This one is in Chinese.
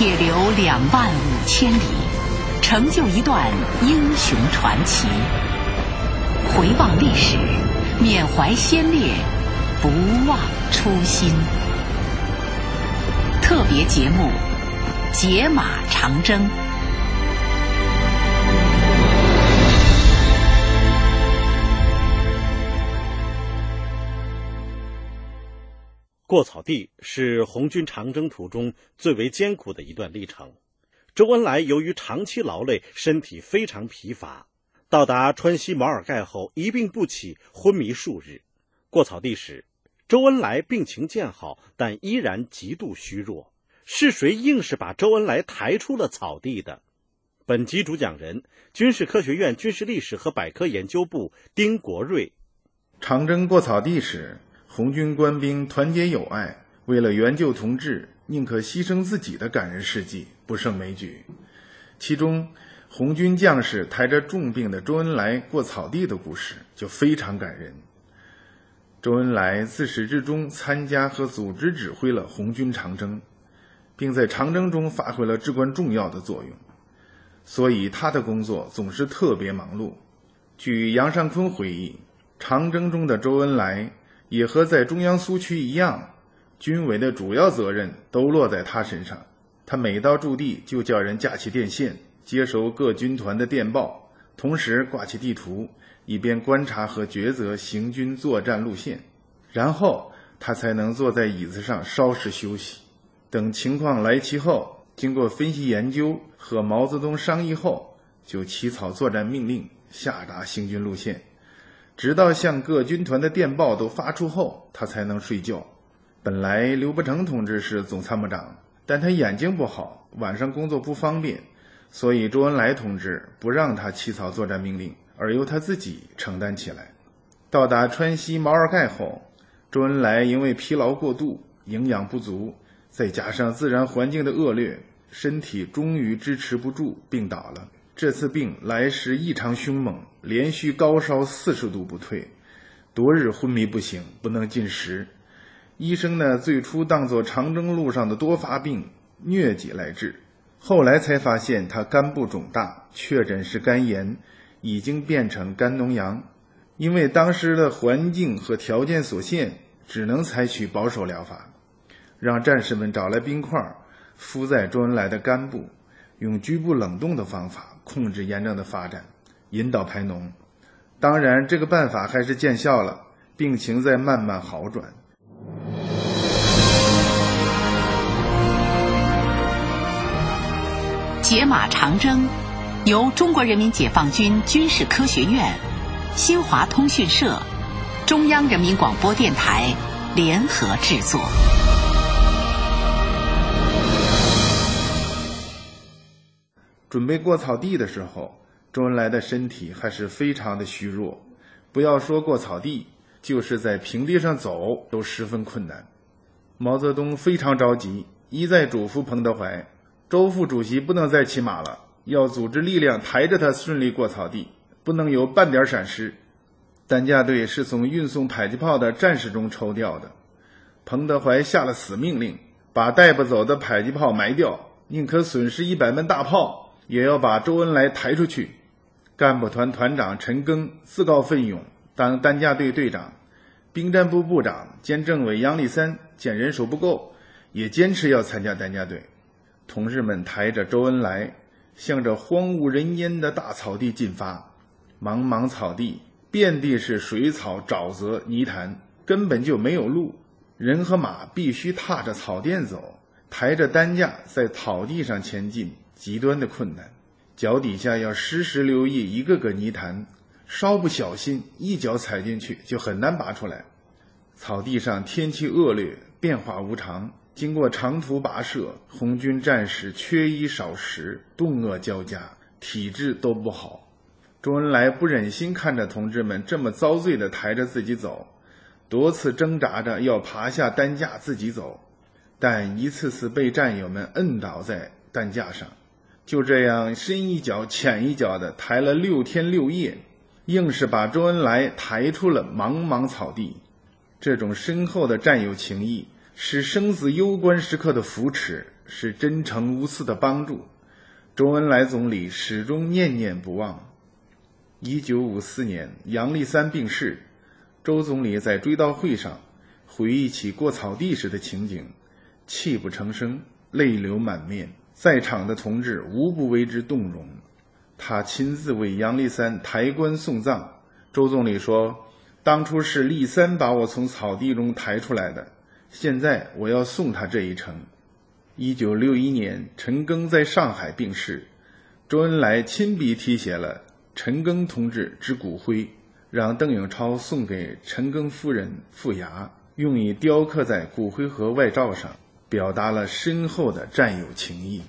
铁流两万五千里，成就一段英雄传奇。回望历史，缅怀先烈，不忘初心。特别节目《解码长征》。过草地是红军长征途中最为艰苦的一段历程。周恩来由于长期劳累，身体非常疲乏。到达川西毛尔盖后，一病不起，昏迷数日。过草地时，周恩来病情渐好，但依然极度虚弱。是谁硬是把周恩来抬出了草地的？本集主讲人：军事科学院军事历史和百科研究部丁国瑞。长征过草地时。红军官兵团结友爱，为了援救同志，宁可牺牲自己的感人事迹不胜枚举。其中，红军将士抬着重病的周恩来过草地的故事就非常感人。周恩来自始至终参加和组织指挥了红军长征，并在长征中发挥了至关重要的作用，所以他的工作总是特别忙碌。据杨尚昆回忆，长征中的周恩来。也和在中央苏区一样，军委的主要责任都落在他身上。他每到驻地，就叫人架起电线，接收各军团的电报，同时挂起地图，以便观察和抉择行军作战路线。然后他才能坐在椅子上稍事休息，等情况来齐后，经过分析研究和毛泽东商议后，就起草作战命令，下达行军路线。直到向各军团的电报都发出后，他才能睡觉。本来刘伯承同志是总参谋长，但他眼睛不好，晚上工作不方便，所以周恩来同志不让他起草作战命令，而由他自己承担起来。到达川西毛尔盖后，周恩来因为疲劳过度、营养不足，再加上自然环境的恶劣，身体终于支持不住，病倒了。这次病来时异常凶猛，连续高烧四十度不退，多日昏迷不醒，不能进食。医生呢，最初当作长征路上的多发病、疟疾来治，后来才发现他肝部肿大，确诊是肝炎，已经变成肝脓疡。因为当时的环境和条件所限，只能采取保守疗法，让战士们找来冰块敷在周恩来的肝部，用局部冷冻的方法。控制炎症的发展，引导排脓。当然，这个办法还是见效了，病情在慢慢好转。解码长征由中国人民解放军军事科学院、新华通讯社、中央人民广播电台联合制作。准备过草地的时候，周恩来的身体还是非常的虚弱。不要说过草地，就是在平地上走都十分困难。毛泽东非常着急，一再嘱咐彭德怀：“周副主席不能再骑马了，要组织力量抬着他顺利过草地，不能有半点闪失。”担架队是从运送迫击炮的战士中抽调的。彭德怀下了死命令，把带不走的迫击炮埋掉，宁可损失一百门大炮。也要把周恩来抬出去。干部团团长陈赓自告奋勇当担架队队长，兵站部部长兼政委杨立三见人手不够，也坚持要参加担架队。同志们抬着周恩来，向着荒无人烟的大草地进发。茫茫草地，遍地是水草、沼泽、泥潭，根本就没有路，人和马必须踏着草垫走，抬着担架在草地上前进。极端的困难，脚底下要时时留意一个个泥潭，稍不小心一脚踩进去就很难拔出来。草地上天气恶劣，变化无常，经过长途跋涉，红军战士缺衣少食，冻饿交加，体质都不好。周恩来不忍心看着同志们这么遭罪的抬着自己走，多次挣扎着要爬下担架自己走，但一次次被战友们摁倒在担架上。就这样深一脚浅一脚的抬了六天六夜，硬是把周恩来抬出了茫茫草地。这种深厚的战友情谊，是生死攸关时刻的扶持，是真诚无私的帮助。周恩来总理始终念念不忘。一九五四年，杨立三病逝，周总理在追悼会上回忆起过草地时的情景，泣不成声，泪流满面。在场的同志无不为之动容。他亲自为杨立三抬棺送葬。周总理说：“当初是立三把我从草地中抬出来的，现在我要送他这一程。”一九六一年，陈赓在上海病逝，周恩来亲笔题写了陈赓同志之骨灰，让邓颖超送给陈赓夫人傅牙，用以雕刻在骨灰盒外罩上，表达了深厚的战友情谊。